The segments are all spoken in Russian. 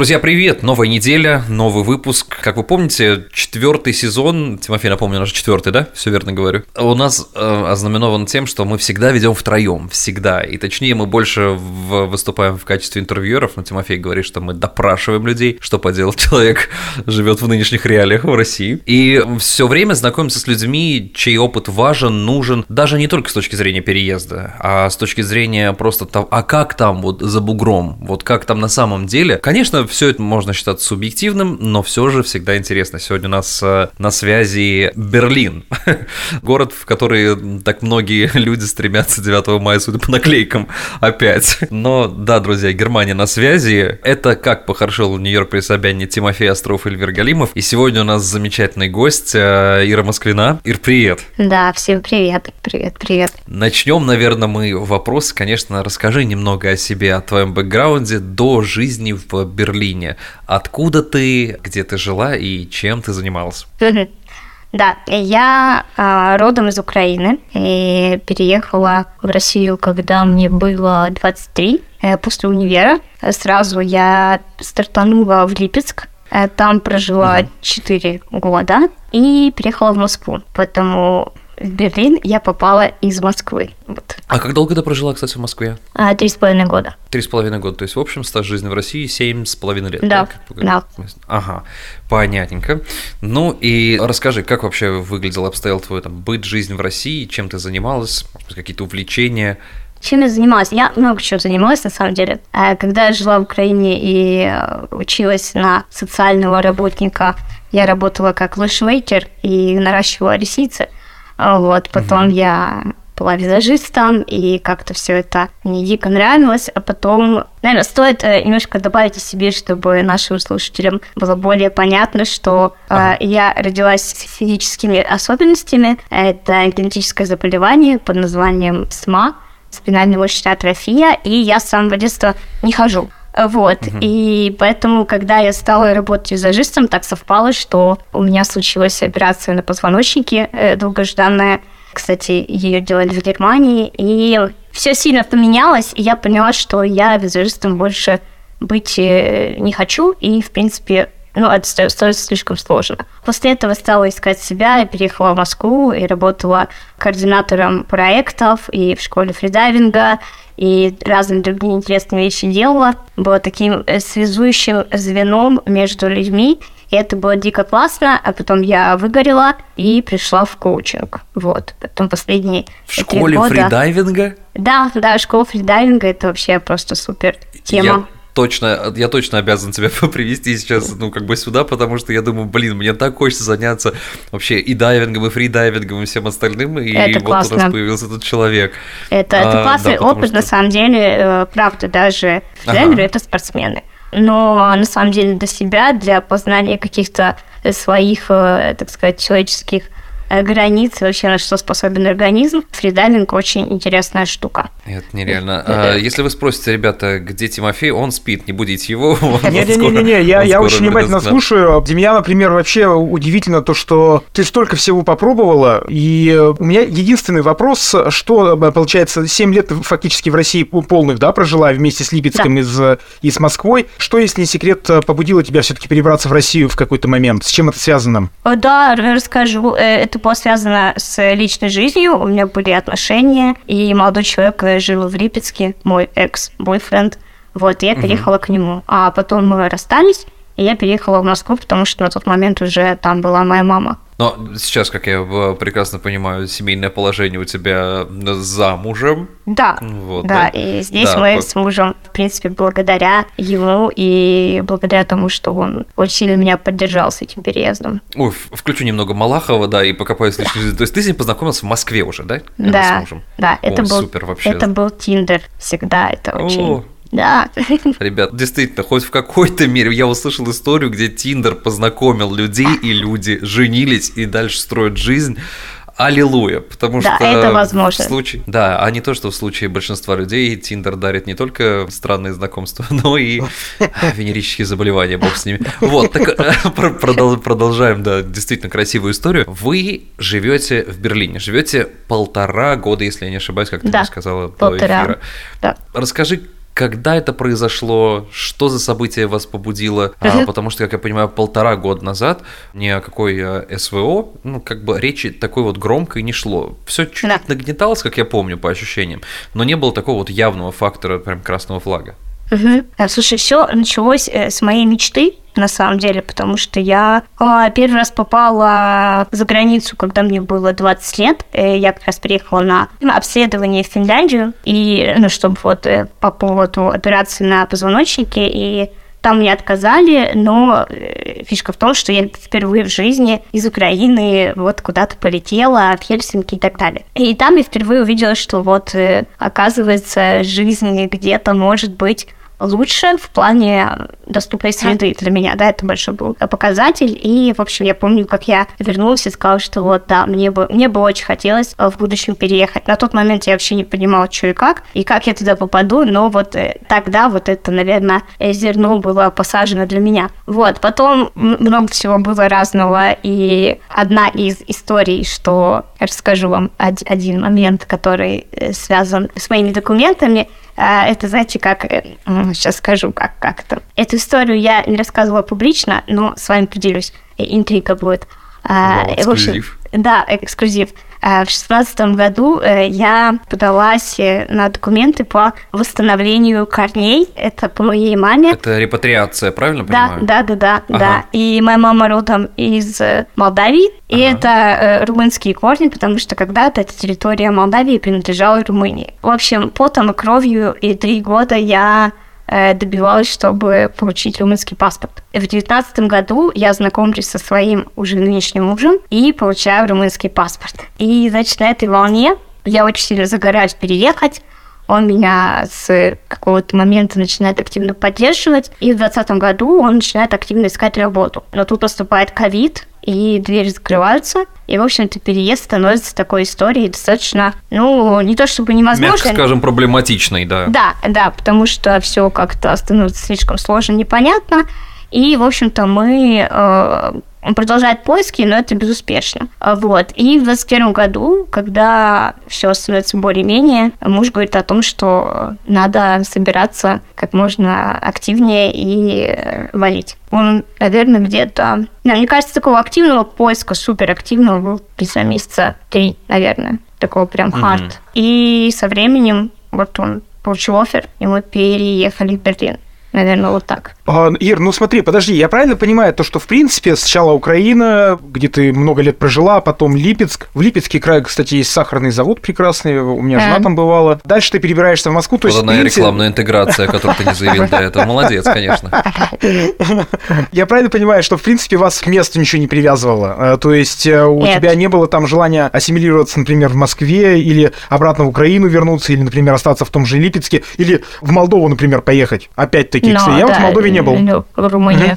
Друзья, привет! Новая неделя, новый выпуск. Как вы помните, четвертый сезон, Тимофей, напомню, наш четвертый, да? Все верно говорю. У нас э, ознаменован тем, что мы всегда ведем втроем, всегда. И точнее, мы больше в, выступаем в качестве интервьюеров, но Тимофей говорит, что мы допрашиваем людей, что поделать человек живет в нынешних реалиях в России. И все время знакомимся с людьми, чей опыт важен, нужен, даже не только с точки зрения переезда, а с точки зрения просто того, а как там вот за бугром, вот как там на самом деле. Конечно, все это можно считать субъективным, но все же всегда интересно. Сегодня у нас э, на связи Берлин, город, в который так многие люди стремятся 9 мая, судя по наклейкам, опять. Но да, друзья, Германия на связи. Это как похорошел Нью-Йорк при Собяне Тимофей Остров и Эльвир Галимов. И сегодня у нас замечательный гость э, Ира Москвина. Ир, привет. Да, всем привет. Привет, привет. Начнем, наверное, мы вопрос. Конечно, расскажи немного о себе, о твоем бэкграунде до жизни в Берлине. Откуда ты, где ты жила и чем ты занималась? Да, я э, родом из Украины и переехала в Россию, когда мне было 23. Э, после универа сразу я стартанула в Липецк. Э, там прожила 4 года и переехала в Москву. Поэтому в Берлин я попала из Москвы. Вот. А как долго ты прожила, кстати, в Москве? А, три с половиной года. Три с половиной года, то есть в общем стаж жизни в России семь с половиной лет. Да, да. Ага, понятненько. Ну и расскажи, как вообще выглядел, обстоял твой там быт, жизнь в России, чем ты занималась, какие-то увлечения, чем я занималась? Я много чего занималась, на самом деле. А когда я жила в Украине и э, училась на социального работника, я работала как лэшвейкер и наращивала ресницы – вот, потом угу. я была визажистом, и как-то все это мне дико нравилось. А потом, наверное, стоит э, немножко добавить о себе, чтобы нашим слушателям было более понятно, что э, ага. э, я родилась с физическими особенностями. Это генетическое заболевание под названием СМА, спинальная мышечная атрофия, и я с самого детства не хожу. Вот, угу. и поэтому, когда я стала работать визажистом, так совпало, что у меня случилась операция на позвоночнике э, долгожданная. Кстати, ее делали в Германии, и все сильно поменялось, и я поняла, что я визажистом больше быть э, не хочу, и, в принципе, ну, это стоит слишком сложно. После этого стала искать себя, я переехала в Москву и работала координатором проектов и в школе фридайвинга, и разные другие интересные вещи делала. Была таким э, связующим звеном между людьми, и это было дико классно, а потом я выгорела и пришла в коучинг. Вот. Потом последние В школе года... фридайвинга? Да, да, школа фридайвинга – это вообще просто супер тема. Я точно, я точно обязан тебя привести сейчас, ну, как бы сюда, потому что я думаю, блин, мне так хочется заняться вообще и дайвингом, и фридайвингом, и всем остальным, и это вот классно. у нас появился этот человек. Это, а, это классный да, опыт, что... на самом деле, э, правда, даже фридайверы ага. – это спортсмены. Но на самом деле для себя, для познания каких-то своих, э, так сказать, человеческих Э, границы, вообще на что способен организм. Фридайвинг очень интересная штука. Это нереально. А, если вы спросите, ребята, где Тимофей, он спит, не будите его. Не-не-не, я, я очень внимательно слушаю. Для меня, например, вообще удивительно то, что ты столько всего попробовала, и у меня единственный вопрос, что, получается, 7 лет фактически в России полных, да, прожила вместе с Липецком да. из, и с Москвой. Что, если не секрет, побудило тебя все-таки перебраться в Россию в какой-то момент? С чем это связано? Да, расскажу. Э, это было связано с личной жизнью. У меня были отношения, и молодой человек жил в Липецке, мой экс-бойфренд. Вот, я переехала угу. к нему. А потом мы расстались, и я переехала в Москву, потому что на тот момент уже там была моя мама. Но сейчас, как я прекрасно понимаю, семейное положение у тебя замужем. Да, вот, да, да, и здесь да, мы вот. с мужем, в принципе, благодаря ему и благодаря тому, что он очень сильно меня поддержал с этим переездом. Ой, включу немного Малахова, да, и покопаюсь личной жизни. То есть ты с ним познакомился в Москве уже, да? Да, с мужем? да, это О, был, супер вообще. Это был Тиндер всегда, это очень... Да. Ребят, действительно, хоть в какой-то мере я услышал историю, где Тиндер познакомил людей, и люди женились и дальше строят жизнь. Аллилуйя, потому да, что это возможно. в случае, да, а не то, что в случае большинства людей Тиндер дарит не только странные знакомства, но и венерические заболевания, бог с ними. Вот, так э, продолжаем, да, действительно красивую историю. Вы живете в Берлине, живете полтора года, если я не ошибаюсь, как ты да, мне сказала полтора. до эфира. Да. Расскажи, когда это произошло, что за событие вас побудило, а, потому что, как я понимаю, полтора года назад ни о какой э, СВО, ну, как бы речи такой вот громкой не шло. Все чуть-чуть да. нагнеталось, как я помню, по ощущениям, но не было такого вот явного фактора прям красного флага. Угу. Слушай, все началось э, с моей мечты, на самом деле, потому что я а, первый раз попала за границу, когда мне было 20 лет. Э, я как раз приехала на обследование в Финляндию, и, ну, чтобы вот э, по поводу операции на позвоночнике, и там мне отказали, но фишка в том, что я впервые в жизни из Украины вот куда-то полетела, в Хельсинки и так далее. И там я впервые увидела, что вот оказывается жизнь где-то может быть лучше в плане доступной среды для меня, да, это большой был показатель, и, в общем, я помню, как я вернулась и сказала, что вот, да, мне бы, мне бы очень хотелось в будущем переехать. На тот момент я вообще не понимала, что и как, и как я туда попаду, но вот э, тогда вот это, наверное, зерно было посажено для меня. Вот, потом много всего было разного, и одна из историй, что расскажу вам один момент, который э, связан с моими документами, а, это, знаете, как... Сейчас скажу, как, как это. Эту историю я не рассказывала публично, но с вами поделюсь. Интрига будет. А, Вау, эксклюзив. общем, да, эксклюзив. А, в шестнадцатом году э, я подалась э, на документы по восстановлению корней. Это по моей маме. Это репатриация, правильно да, понимаю? Да, да, да, ага. да. И моя мама родом из э, Молдавии. И ага. это румынские корни, потому что когда-то эта территория Молдавии принадлежала Румынии. В общем, потом и кровью и три года я Э, добивалась, чтобы получить румынский паспорт. В девятнадцатом году я знакомлюсь со своим уже нынешним мужем и получаю румынский паспорт. И, значит, на этой волне я очень сильно загораюсь переехать, он меня с какого-то момента начинает активно поддерживать, и в 2020 году он начинает активно искать работу. Но тут наступает ковид, и двери закрываются, и, в общем-то, переезд становится такой историей достаточно, ну, не то чтобы невозможно. Мягко скажем, проблематичной, да. Да, да, потому что все как-то становится слишком сложно, непонятно, и, в общем-то, мы э, он продолжает поиски, но это безуспешно. Вот. И в 2021 году, когда все становится более-менее, муж говорит о том, что надо собираться как можно активнее и э, валить. Он, наверное, где-то... Да, мне кажется, такого активного поиска, суперактивного был, знаю, месяца три, наверное. Такого прям хард. Mm-hmm. И со временем вот он получил офер, и мы переехали в Берлин. Наверное, вот так. А, Ир, ну смотри, подожди, я правильно понимаю то, что в принципе сначала Украина, где ты много лет прожила, потом Липецк. В Липецке крае, кстати, есть сахарный завод прекрасный, у меня жена там бывала. Дальше ты перебираешься в Москву. То есть, принципе... рекламная интеграция, которую ты не заявил до этого. Молодец, конечно. Я правильно понимаю, что в принципе вас к месту ничего не привязывало? А, то есть э, у тебя не было там желания ассимилироваться, например, в Москве или обратно в Украину вернуться, или, например, остаться в том же Липецке, или в Молдову, например, поехать? Опять-таки таких Но, Я да, вот в Молдове не был. Ну, в Румынии.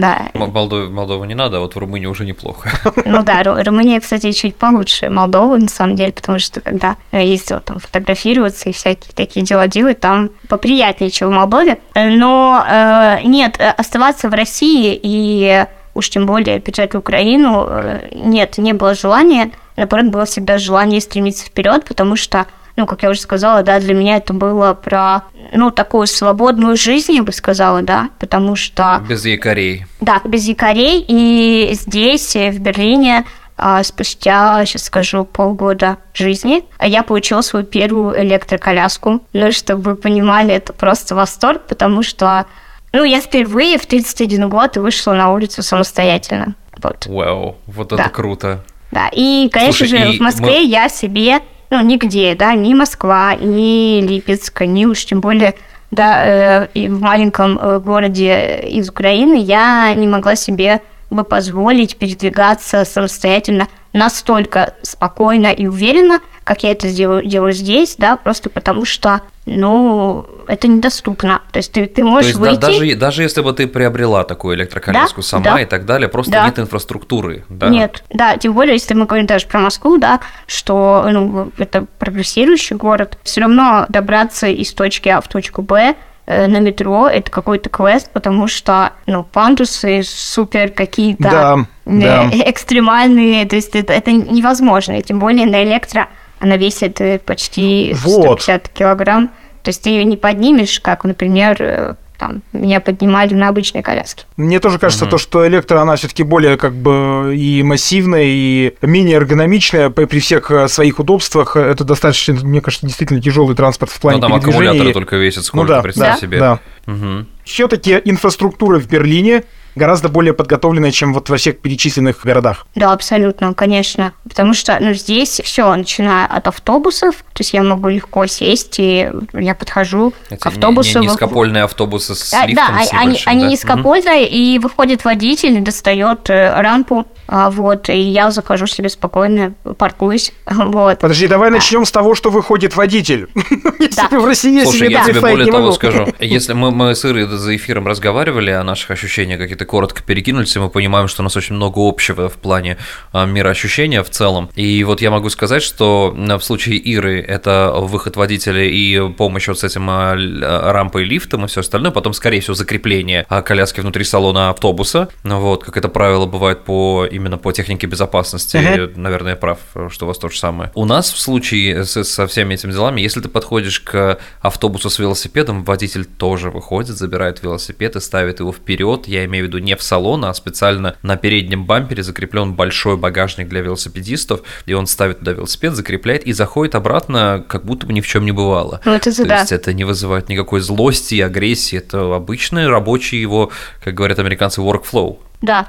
Да. Молдову не надо, а вот в Румынии уже неплохо. Ну да, Румыния, кстати, чуть получше Молдовы, на самом деле, потому что когда ездил там фотографироваться и всякие такие дела делать, там поприятнее, чем в Молдове. Но э, нет, оставаться в России и уж тем более бежать в Украину, э, нет, не было желания. Наоборот, было всегда желание стремиться вперед, потому что ну, как я уже сказала, да, для меня это было про, ну, такую свободную жизнь, я бы сказала, да, потому что... Без якорей. Да, без якорей, и здесь, в Берлине, а, спустя, сейчас скажу, полгода жизни, я получила свою первую электроколяску. Ну, чтобы вы понимали, это просто восторг, потому что, ну, я впервые в 31 год вышла на улицу самостоятельно. Вот. Вау, вот это да. круто. Да, и, конечно Слушай, же, и в Москве мы... я себе ну, нигде, да, ни Москва, ни Липецк, ни уж тем более да, э, в маленьком э, городе из Украины я не могла себе бы позволить передвигаться самостоятельно настолько спокойно и уверенно, как я это делаю, делаю здесь, да, просто потому что, ну, это недоступно. То есть ты, ты можешь То есть, выйти... Да, даже, даже если бы ты приобрела такую электроколяску да, сама да, и так далее, просто да. нет инфраструктуры, да? Нет, да, тем более, если мы говорим даже про Москву, да, что, ну, это прогрессирующий город, все равно добраться из точки А в точку Б Э, на метро это какой-то квест, потому что, ну, пандусы супер какие-то да, да. экстремальные, то есть это, это невозможно, и тем более на электро она весит э, почти 150 вот. килограмм. То есть ты ее не поднимешь, как, например, э, там, меня поднимали на обычной коляске. Мне тоже кажется, угу. то, что электро, она все-таки более как бы и массивная, и менее эргономичная при всех э, своих удобствах. Это достаточно, мне кажется, действительно тяжелый транспорт в плане Но там аккумуляторы только весят сколько, ну, да, представь да, себе. Да. Угу. Все-таки инфраструктура в Берлине гораздо более подготовленная, чем вот во всех перечисленных городах. Да, абсолютно, конечно. Потому что ну, здесь все, начиная от автобусов, то есть я могу легко сесть, и я подхожу Это к автобусу. Не, не низкопольные автобусы с да, лифтом Да, они, большим, они да? низкопольные, угу. и выходит водитель, достает э, рампу, а, вот, и я захожу себе спокойно, паркуюсь, вот. Подожди, давай начнем с того, что выходит водитель. Если в России Слушай, я тебе более того скажу, если мы, мы с Ирой за эфиром разговаривали о наших ощущениях, какие-то коротко перекинулись, и мы понимаем, что у нас очень много общего в плане а, мироощущения в целом. И вот я могу сказать, что в случае Иры это выход водителя и помощь вот с этим а, рампой, лифтом и все остальное, потом, скорее всего, закрепление коляски внутри салона автобуса, вот, как это правило бывает по именно по технике безопасности, uh-huh. наверное, я прав, что у вас то же самое. У нас в случае с, со всеми этими делами, если ты подходишь к автобусу с велосипедом, водитель тоже выходит, забирает велосипед и ставит его вперед. Я имею в виду не в салон, а специально на переднем бампере закреплен большой багажник для велосипедистов, и он ставит туда велосипед, закрепляет и заходит обратно, как будто бы ни в чем не бывало. Ну, это То да. есть это не вызывает никакой злости и агрессии, это обычный рабочий его, как говорят американцы, workflow. Да,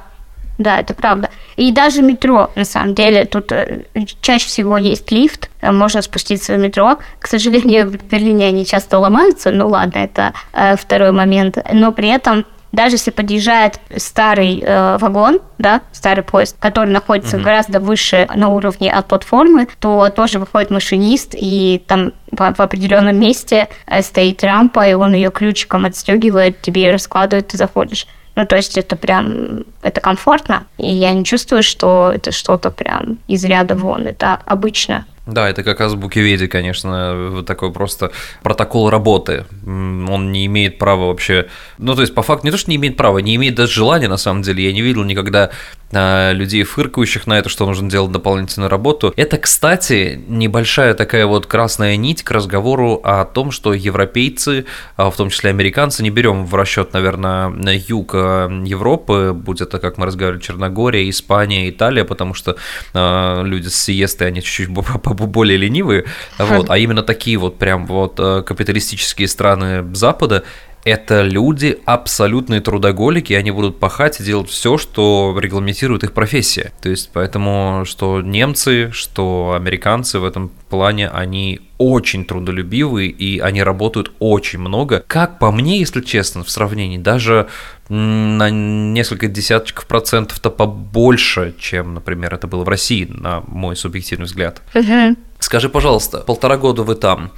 да, это правда. И даже метро, на самом деле, тут э, чаще всего есть лифт, э, можно спуститься в метро. К сожалению, в Берлине они часто ломаются, ну ладно, это э, второй момент. Но при этом даже если подъезжает старый э, вагон, да, старый поезд, который находится mm-hmm. гораздо выше на уровне от платформы, то тоже выходит машинист, и там в, определенном месте э, стоит рампа, и он ее ключиком отстегивает, тебе раскладывает, ты заходишь. Ну, то есть это прям, это комфортно, и я не чувствую, что это что-то прям из ряда вон, это обычно. Да, это как азбукиведи, конечно, такой просто протокол работы. Он не имеет права вообще... Ну, то есть, по факту, не то, что не имеет права, не имеет даже желания, на самом деле. Я не видел никогда а, людей, фыркающих на это, что нужно делать дополнительную работу. Это, кстати, небольшая такая вот красная нить к разговору о том, что европейцы, а в том числе американцы, не берем в расчет, наверное, юг а, Европы, будь это, как мы разговаривали, Черногория, Испания, Италия, потому что люди с сиесты, они чуть-чуть более ленивые, вот, а именно такие вот прям вот э, капиталистические страны Запада, это люди абсолютные трудоголики, и они будут пахать и делать все, что регламентирует их профессия. То есть, поэтому, что немцы, что американцы в этом плане, они очень трудолюбивые, и они работают очень много. Как по мне, если честно, в сравнении, даже на несколько десятков процентов-то побольше, чем, например, это было в России, на мой субъективный взгляд. Скажи, пожалуйста, полтора года вы там.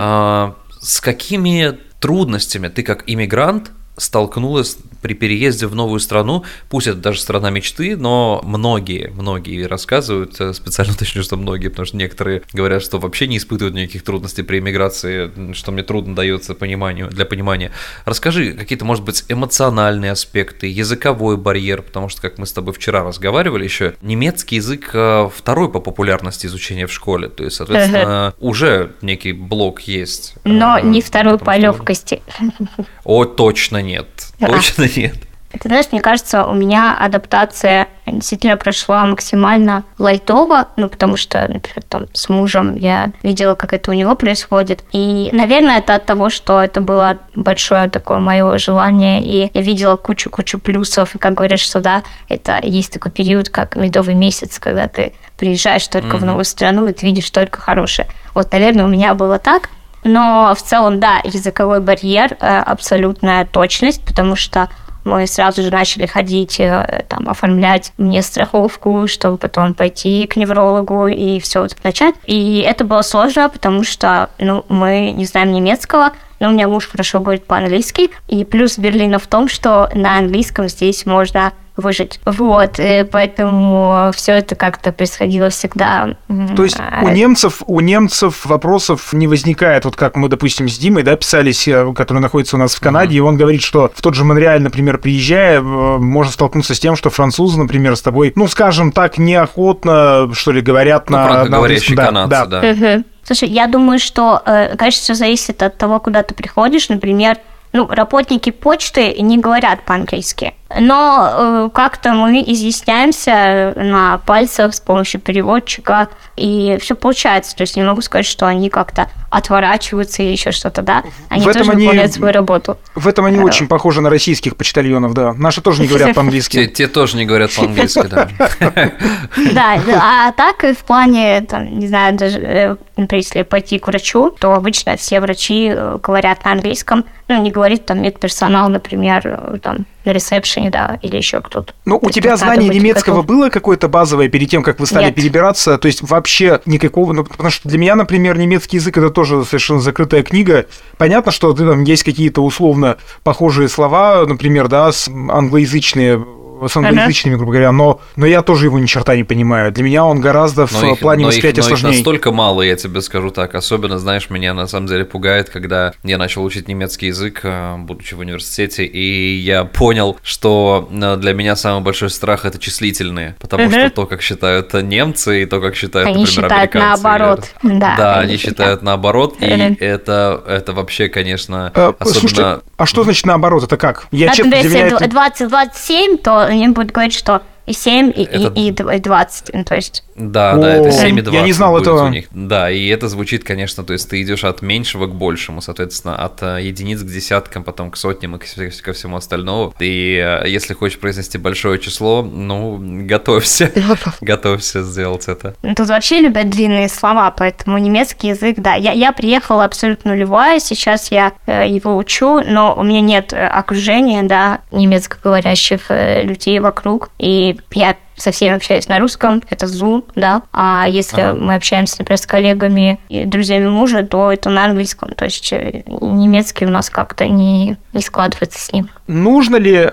А, с какими трудностями ты как иммигрант столкнулась при переезде в новую страну, пусть это даже страна мечты, но многие, многие рассказывают, э, специально уточню, что многие, потому что некоторые говорят, что вообще не испытывают никаких трудностей при иммиграции, что мне трудно дается пониманию, для понимания. Расскажи какие-то, может быть, эмоциональные аспекты, языковой барьер, потому что, как мы с тобой вчера разговаривали еще, немецкий язык э, второй по популярности изучения в школе, то есть, соответственно, уже некий блок есть. Но э, не второй по легкости. О, точно нет, точно нет. Ты знаешь, мне кажется, у меня адаптация действительно прошла максимально лайтово, ну, потому что, например, там, с мужем я видела, как это у него происходит. И, наверное, это от того, что это было большое такое мое желание, и я видела кучу-кучу плюсов, и, как говоришь, что, да, это есть такой период, как медовый месяц, когда ты приезжаешь только mm-hmm. в новую страну, и ты видишь только хорошее. Вот, наверное, у меня было так, но в целом, да, языковой барьер, э, абсолютная точность, потому что мы сразу же начали ходить, э, там, оформлять мне страховку, чтобы потом пойти к неврологу и все это начать. И это было сложно, потому что ну, мы не знаем немецкого, но у меня муж хорошо говорит по-английски. И плюс Берлина в том, что на английском здесь можно выжить. Вот, и поэтому все это как-то происходило всегда. То есть у а, немцев, у немцев вопросов не возникает, вот как мы, допустим, с Димой, да, писались, э, который находится у нас в Канаде, mm-hmm. и он говорит, что в тот же Монреаль, например, приезжая, э, можно столкнуться с тем, что французы, например, с тобой, ну, скажем так, неохотно, что ли, говорят ну, на... на говорящие да, канадцы, да. да. Uh-huh. Слушай, я думаю, что, э, конечно, все зависит от того, куда ты приходишь. Например, ну, работники почты не говорят по-английски. Но э, как-то мы изъясняемся на пальцах с помощью переводчика, и все получается. То есть не могу сказать, что они как-то отворачиваются или еще что-то, да. Они в этом тоже они, выполняют свою работу. В этом они очень похожи на российских почтальонов, да. Наши тоже не говорят по-английски. Те тоже не говорят по-английски, да. Да, а так в плане, там, не знаю, даже, э, например, если пойти к врачу, то обычно все врачи э, говорят на английском, ну, не говорит там медперсонал, например, там, на ресепшене, да, или еще кто-то. Ну, у тебя знание немецкого готов. было какое-то базовое перед тем, как вы стали Нет. перебираться? То есть вообще никакого, ну, потому что для меня, например, немецкий язык это тоже совершенно закрытая книга. Понятно, что там есть какие-то условно похожие слова, например, да, англоязычные с англоязычными, грубо говоря, но, но я тоже его ни черта не понимаю. Для меня он гораздо в их, плане восприятия их, сложнее. Их настолько мало, я тебе скажу так. Особенно, знаешь, меня на самом деле пугает, когда я начал учить немецкий язык, э, будучи в университете, и я понял, что э, для меня самый большой страх это числительные, потому угу. что то, как считают немцы, и то, как считают, они например, считают американцы. наоборот. Или... Да, да, они считают наоборот, и это, это вообще, конечно, а, особенно... Слушайте, а что значит наоборот? Это как? Я, честно, если это... 20-27, то они будут говорить, что и 7, и, это... и, и 20, ну, то есть... Да, О, да, это 7 и 20 Я не знал этого. У них. Да, и это звучит, конечно, то есть ты идешь от меньшего к большему, соответственно, от э, единиц к десяткам, потом к сотням и ко всему остальному. И э, если хочешь произнести большое число, ну, готовься, готовься сделать это. Тут вообще любят длинные слова, поэтому немецкий язык, да. Я, я приехала абсолютно нулевая, сейчас я э, его учу, но у меня нет окружения, да, немецкоговорящих людей вокруг, и я со всеми общаюсь на русском, это Zoom, да. А если ага. мы общаемся, например, с коллегами и друзьями мужа, то это на английском. То есть э, немецкий у нас как-то не, не складывается с ним. Нужно ли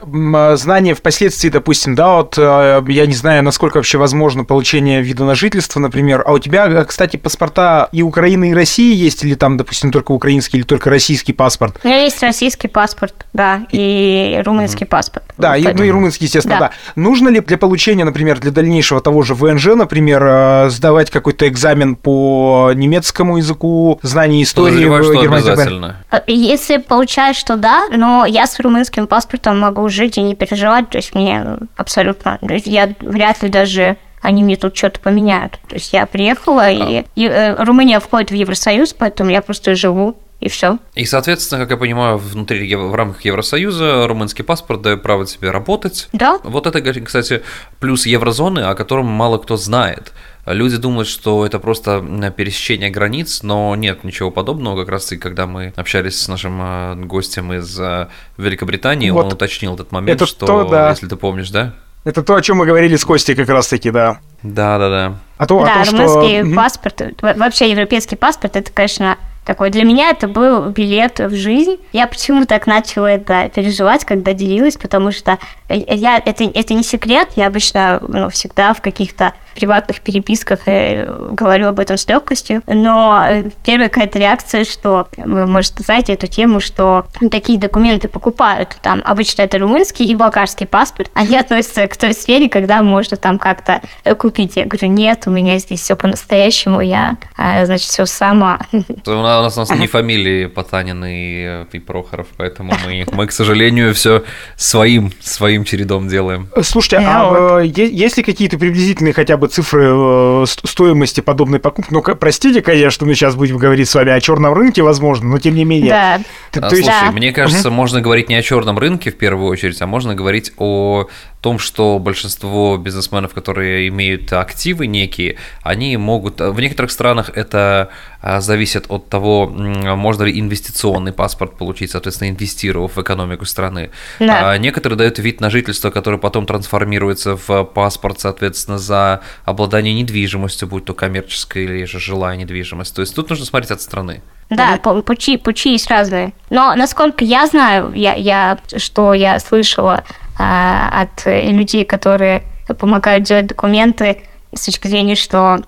знание впоследствии, допустим, да, вот э, я не знаю, насколько вообще возможно получение вида на жительство, например, а у тебя, э, кстати, паспорта и Украины, и России есть, или там, допустим, только украинский, или только российский паспорт? У меня есть российский паспорт, да, и, и румынский паспорт. Да, и, ну и румынский, естественно, да. да. Нужно ли для получения, например, для дальнейшего того же ВНЖ, например, э, сдавать какой-то экзамен по немецкому языку, знание истории в Германии? Обязательно. Э, если получаешь, что да, но я с румынским паспортом могу жить и не переживать, то есть мне абсолютно, я вряд ли даже они мне тут что-то поменяют. То есть я приехала, а. и, и э, Румыния входит в Евросоюз, поэтому я просто живу и все. И, соответственно, как я понимаю, внутри в рамках Евросоюза румынский паспорт дает право тебе работать. Да. Вот это, кстати, плюс еврозоны, о котором мало кто знает. Люди думают, что это просто пересечение границ, но нет ничего подобного. Как раз и когда мы общались с нашим э, гостем из э, Великобритании, вот он уточнил этот момент, это что, то, да. если ты помнишь, да? Это то, о чем мы говорили с Костей как раз-таки, да. Да, да, да. А то, да, о том, румынский что... паспорт, вообще европейский паспорт, это, конечно, такой. Для меня это был билет в жизнь. Я почему так начала это переживать, когда делилась, потому что я, это, это не секрет, я обычно ну, всегда в каких-то приватных переписках э, говорю об этом с легкостью, но э, первая какая-то реакция, что вы, может, знаете эту тему, что такие документы покупают, там обычно это румынский и болгарский паспорт, они относятся к той сфере, когда можно там как-то купить. Я говорю, нет, у меня здесь все по-настоящему, я, а, значит, все сама. У нас, у нас не фамилии Потанин и, и Прохоров, поэтому мы, мы, к сожалению, все своим, своим чередом делаем. Слушайте, а есть ли какие-то приблизительные хотя бы бы цифры э, стоимости подобной покупки. Ну, простите, конечно, что мы сейчас будем говорить с вами о черном рынке, возможно, но тем не менее. Да. Ты, а, слушай, да. мне кажется, угу. можно говорить не о черном рынке в первую очередь, а можно говорить о том, что большинство бизнесменов, которые имеют активы некие, они могут... В некоторых странах это а, зависит от того, можно ли инвестиционный паспорт получить, соответственно, инвестировав в экономику страны. Да. А некоторые дают вид на жительство, который потом трансформируется в паспорт, соответственно, за обладание недвижимостью, будь то коммерческая или же жилая недвижимость. То есть тут нужно смотреть от страны. Да, mm пути, пути есть разные. Но насколько я знаю, я, я, что я слышала а, от людей, которые помогают делать документы с точки зрения, что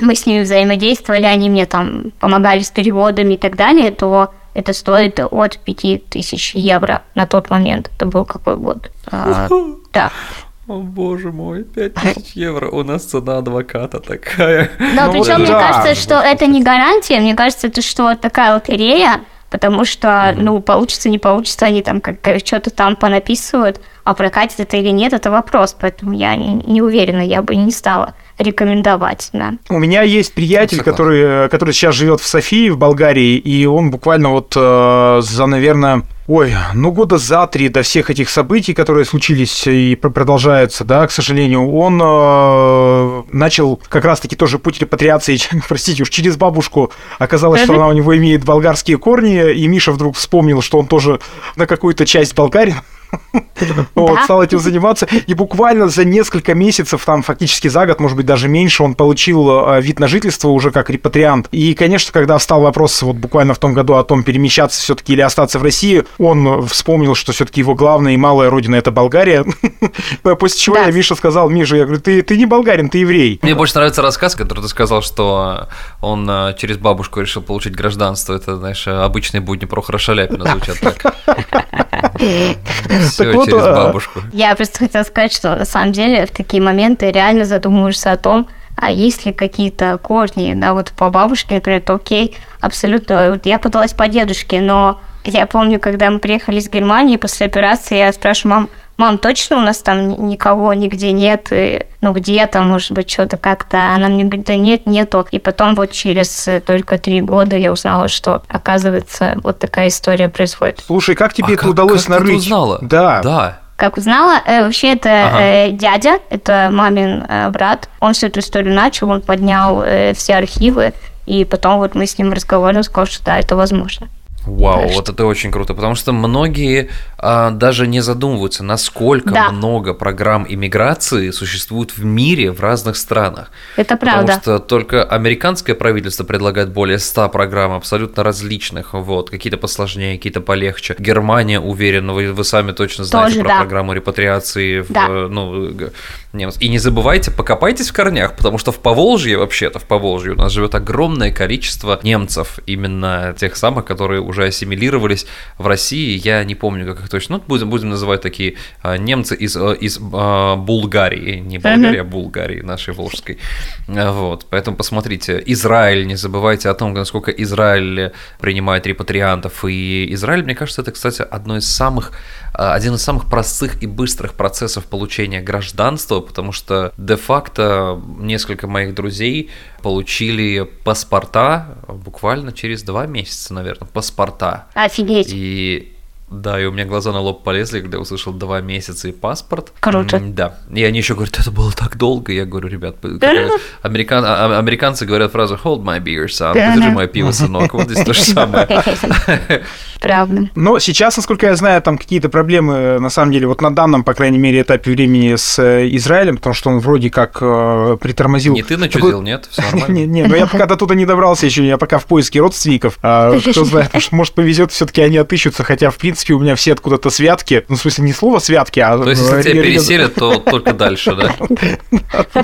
мы с ними взаимодействовали, они мне там помогали с переводами и так далее, то это стоит от 5000 евро на тот момент. Это был какой год? А, да. О боже мой, 5000 евро, у нас цена адвоката такая. Да, ну, причем мне кажется, что это не гарантия, мне кажется, это что такая лотерея, потому что, ну, получится, не получится, они там как что-то там понаписывают, а прокатит это или нет, это вопрос, поэтому я не, не уверена, я бы не стала рекомендовать, да. У меня есть приятель, который, который сейчас живет в Софии, в Болгарии, и он буквально вот э, за, наверное, Ой, ну года за три до всех этих событий, которые случились и продолжаются, да, к сожалению, он э, начал как раз-таки тоже путь репатриации, простите уж, через бабушку. Оказалось, что она у него имеет болгарские корни, и Миша вдруг вспомнил, что он тоже на какую-то часть болгарин. Вот, стал этим заниматься. И буквально за несколько месяцев, там фактически за год, может быть, даже меньше, он получил э, вид на жительство уже как репатриант. И, конечно, когда встал вопрос вот буквально в том году о том, перемещаться все-таки или остаться в России, он вспомнил, что все-таки его главная и малая родина это Болгария. После чего я Миша сказал, Миша, я говорю, ты, ты не болгарин, ты еврей. Мне больше нравится рассказ, который ты сказал, что он э, через бабушку решил получить гражданство. Это, знаешь, обычные будни Прохора Шаляпина звучат так. Все вот, через а, бабушку. Я просто хотела сказать, что на самом деле в такие моменты реально задумываешься о том, а есть ли какие-то корни, да, вот по бабушке, например, то окей, абсолютно. Вот я пыталась по дедушке, но я помню, когда мы приехали из Германии после операции, я спрашиваю, мам, мам, точно у нас там никого нигде нет? И, ну, где-то, может быть, что-то как-то. Она мне говорит, да нет, нету. И потом вот через э, только три года я узнала, что, оказывается, вот такая история происходит. Слушай, как тебе а это как, удалось как нарыть? Ты узнала? Да. Да. Как узнала, э, вообще это ага. э, дядя, это мамин э, брат. Он всю эту историю начал, он поднял э, все архивы, и потом вот мы с ним разговаривали, сказал, что да, это возможно. Вау, вот это очень круто, потому что многие даже не задумываются, насколько да. много программ иммиграции существует в мире в разных странах. Это правда. Потому что только американское правительство предлагает более 100 программ абсолютно различных, вот, какие-то посложнее, какие-то полегче. Германия, уверена, вы, вы сами точно знаете Тоже, про да. программу репатриации в, да. ну, немцев. И не забывайте, покопайтесь в корнях, потому что в Поволжье, вообще-то в Поволжье у нас живет огромное количество немцев, именно тех самых, которые уже ассимилировались в России. Я не помню, как их точно. Ну, будем, будем называть такие а, немцы из, а, из а, Булгарии. Не Болгарии, а Булгарии, нашей волжской. Вот. Поэтому посмотрите. Израиль, не забывайте о том, насколько Израиль принимает репатриантов. И Израиль, мне кажется, это, кстати, одно из самых, один из самых простых и быстрых процессов получения гражданства, потому что де-факто несколько моих друзей получили паспорта буквально через два месяца, наверное, паспорта. Офигеть. И да, и у меня глаза на лоб полезли, когда я услышал два месяца и паспорт. Круто. Да. И они еще говорят, это было так долго. Я говорю, ребят, американ... А, американцы говорят фразу hold my beer, son, подержи мое пиво, сынок. Вот здесь то же самое. Правда. Но сейчас, насколько я знаю, там какие-то проблемы, на самом деле, вот на данном, по крайней мере, этапе времени с э, Израилем, потому что он вроде как э, притормозил. Не ты начудил, нет? Все нормально. Не, не, но я пока до туда не добрался еще, я пока в поиске родственников. А, кто знает, может, повезет, все-таки они отыщутся, хотя, в принципе, принципе, у меня все откуда-то святки. Ну, в смысле, не слово святки, а... То есть, если тебя переселят, то только дальше, да?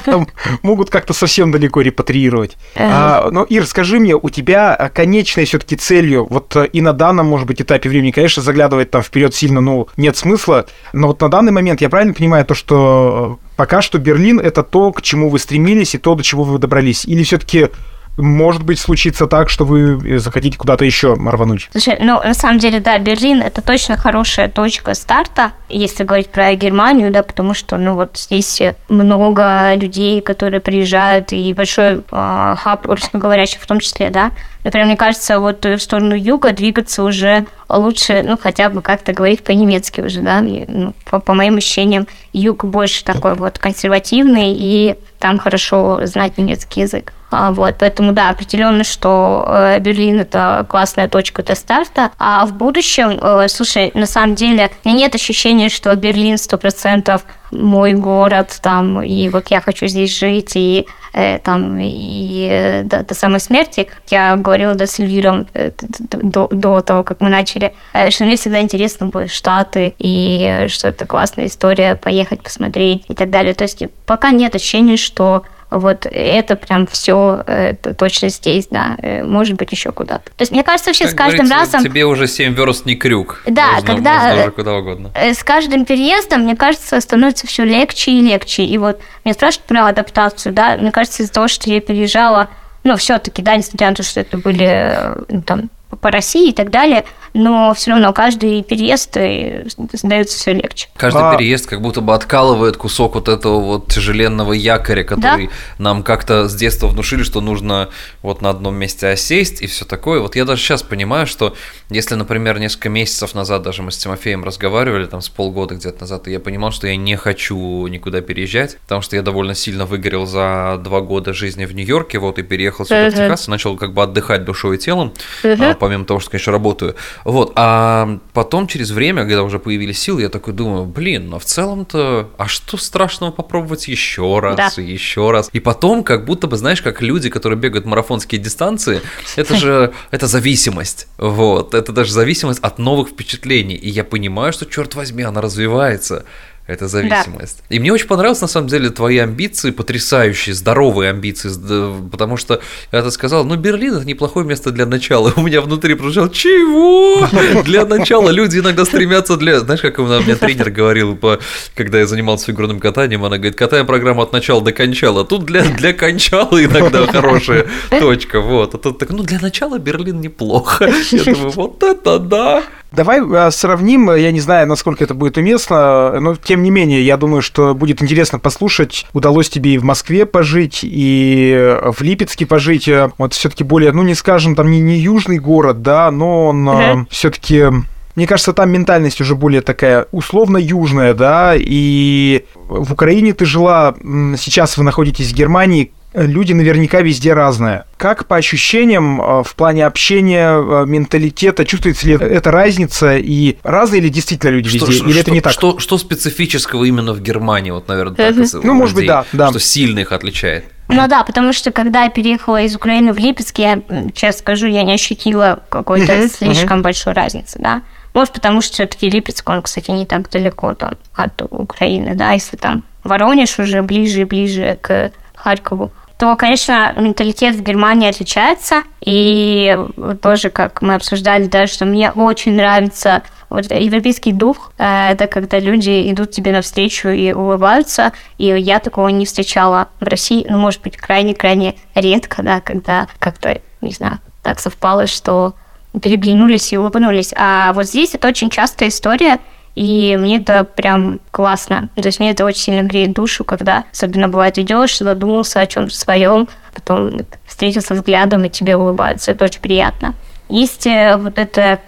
Могут как-то совсем далеко репатриировать. А, но, Ир, скажи мне, у тебя конечной все-таки целью, вот э, и на данном, может быть, этапе времени, конечно, заглядывать там вперед сильно, ну, нет смысла, но вот на данный момент я правильно понимаю то, что пока что Берлин это то, к чему вы стремились и то, до чего вы добрались? Или все-таки может быть, случится так, что вы захотите куда-то еще рвануть. Слушай, ну, на самом деле, да, Берлин – это точно хорошая точка старта, если говорить про Германию, да, потому что, ну, вот здесь много людей, которые приезжают, и большой э, хаб русскоговорящих в том числе, да. Например, мне кажется, вот в сторону юга двигаться уже лучше, ну, хотя бы как-то говорить по-немецки уже, да, и, ну, по, по моим ощущениям, юг больше такой вот консервативный, и там хорошо знать немецкий язык. А, вот, поэтому да, определенно, что э, Берлин это классная точка для старта. А в будущем, э, слушай, на самом деле, у меня нет ощущения, что Берлин сто процентов мой город, там, и вот я хочу здесь жить, и э, там, и э, до, до самой смерти, как я говорила да, с Эльвиром э, до, до того, как мы начали, э, что мне всегда интересно были Штаты, и что это классная история, поехать посмотреть и так далее. То есть пока нет ощущения, что вот это прям все это точно здесь, да, э, может быть еще куда-то. То есть мне кажется, вообще как с каждым разом... Тебе уже 7 верст не крюк. Да, можно, когда... Можно уже куда угодно. Э, с каждым переездом, мне кажется, становится все легче и легче. И вот меня спрашивают про адаптацию, да, мне кажется, из-за того, что я переезжала, ну, все-таки, да, несмотря на то, что это были э, ну, там по России и так далее, но все равно каждый переезд становится все легче. Каждый а... переезд как будто бы откалывает кусок вот этого вот тяжеленного якоря, который да? нам как-то с детства внушили, что нужно вот на одном месте осесть и все такое. Вот я даже сейчас понимаю, что если, например, несколько месяцев назад даже мы с Тимофеем разговаривали, там с полгода где-то назад, и я понимал, что я не хочу никуда переезжать, потому что я довольно сильно выгорел за два года жизни в Нью-Йорке, вот и переехал сюда uh-huh. в Техас, и начал как бы отдыхать душой и телом, uh-huh. помимо того, что, конечно, работаю. Вот, а потом через время, когда уже появились силы, я такой думаю, блин, но в целом-то, а что страшного попробовать еще раз да. и еще раз? И потом, как будто бы, знаешь, как люди, которые бегают марафонские дистанции, это же, это зависимость, вот, это даже зависимость от новых впечатлений, и я понимаю, что, черт возьми, она развивается, это зависимость. Да. И мне очень понравилось, на самом деле, твои амбиции, потрясающие, здоровые амбиции, потому что я это сказал, ну, Берлин – это неплохое место для начала. У меня внутри прозвучало, чего? Для начала люди иногда стремятся для… Знаешь, как у меня тренер говорил, когда я занимался фигурным катанием, она говорит, катаем программу от начала до кончала. Тут для, для кончала иногда хорошая точка, вот. А тут так, ну, для начала Берлин неплохо. Я думаю, вот это да! Давай а, сравним, я не знаю, насколько это будет уместно, но тем не менее, я думаю, что будет интересно послушать. Удалось тебе и в Москве пожить, и в Липецке пожить. Вот все-таки более, ну не скажем, там не, не южный город, да, но он mm-hmm. все-таки мне кажется, там ментальность уже более такая условно южная, да, и в Украине ты жила, сейчас вы находитесь в Германии, люди наверняка везде разные. Как по ощущениям э, в плане общения, э, менталитета, чувствуется ли эта разница и разные ли действительно люди что, везде, что, или что, это не так? Что, что специфического именно в Германии, вот, наверное, так, Ну, может быть, да, да. Что сильно их отличает? Ну да, потому что когда я переехала из Украины в Липецк, я, честно скажу, я не ощутила какой-то слишком большой разницы, да. Может, потому что все-таки Липецк, он, кстати, не так далеко там, от Украины, да, если там Воронеж уже ближе и ближе к Харькову то, конечно, менталитет в Германии отличается. И тоже, как мы обсуждали, да, что мне очень нравится вот европейский дух. Э, это когда люди идут тебе навстречу и улыбаются. И я такого не встречала в России. Ну, может быть, крайне-крайне редко, да, когда как-то, не знаю, так совпало, что переглянулись и улыбнулись. А вот здесь это очень частая история, и мне это прям классно. То есть мне это очень сильно греет душу, когда особенно бывает идешь, задумался о чем-то своем, потом встретился взглядом, и тебе улыбаются. Это очень приятно. Есть э, вот это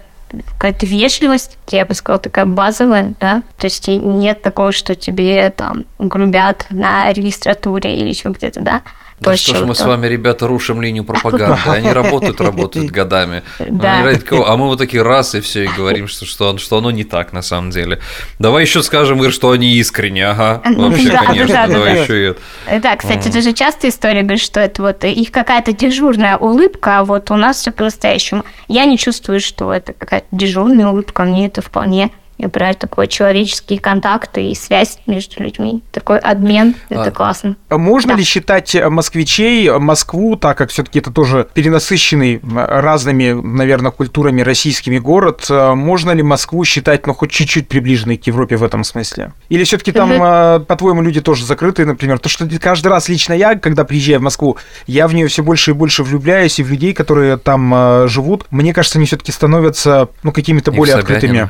какая-то вежливость, я бы сказала, такая базовая, да, то есть нет такого, что тебе там грубят на регистратуре или еще где-то, да, да что ж мы с вами, ребята, рушим линию пропаганды. Они работают, работают годами. Да. А мы вот такие раз и все, и говорим, что, что, что оно не так на самом деле. Давай еще скажем, Ир, что они искренне. Ага, вообще, да, конечно, да, давай да, еще и это. Да, кстати, это же частая история, говорит, что это вот их какая-то дежурная улыбка, а вот у нас все по-настоящему. Я не чувствую, что это какая-то дежурная улыбка, мне это вполне и брать такой человеческие контакты и связь между людьми. Такой обмен, это а, классно. Можно да. ли считать москвичей, Москву, так как все-таки это тоже перенасыщенный разными, наверное, культурами российскими город, можно ли Москву считать, ну, хоть чуть-чуть приближенной к Европе в этом смысле? Или все-таки там, угу. по-твоему, люди тоже закрытые, например? То, что каждый раз лично я, когда приезжаю в Москву, я в нее все больше и больше влюбляюсь, и в людей, которые там живут, мне кажется, они все-таки становятся, ну, какими-то более открытыми.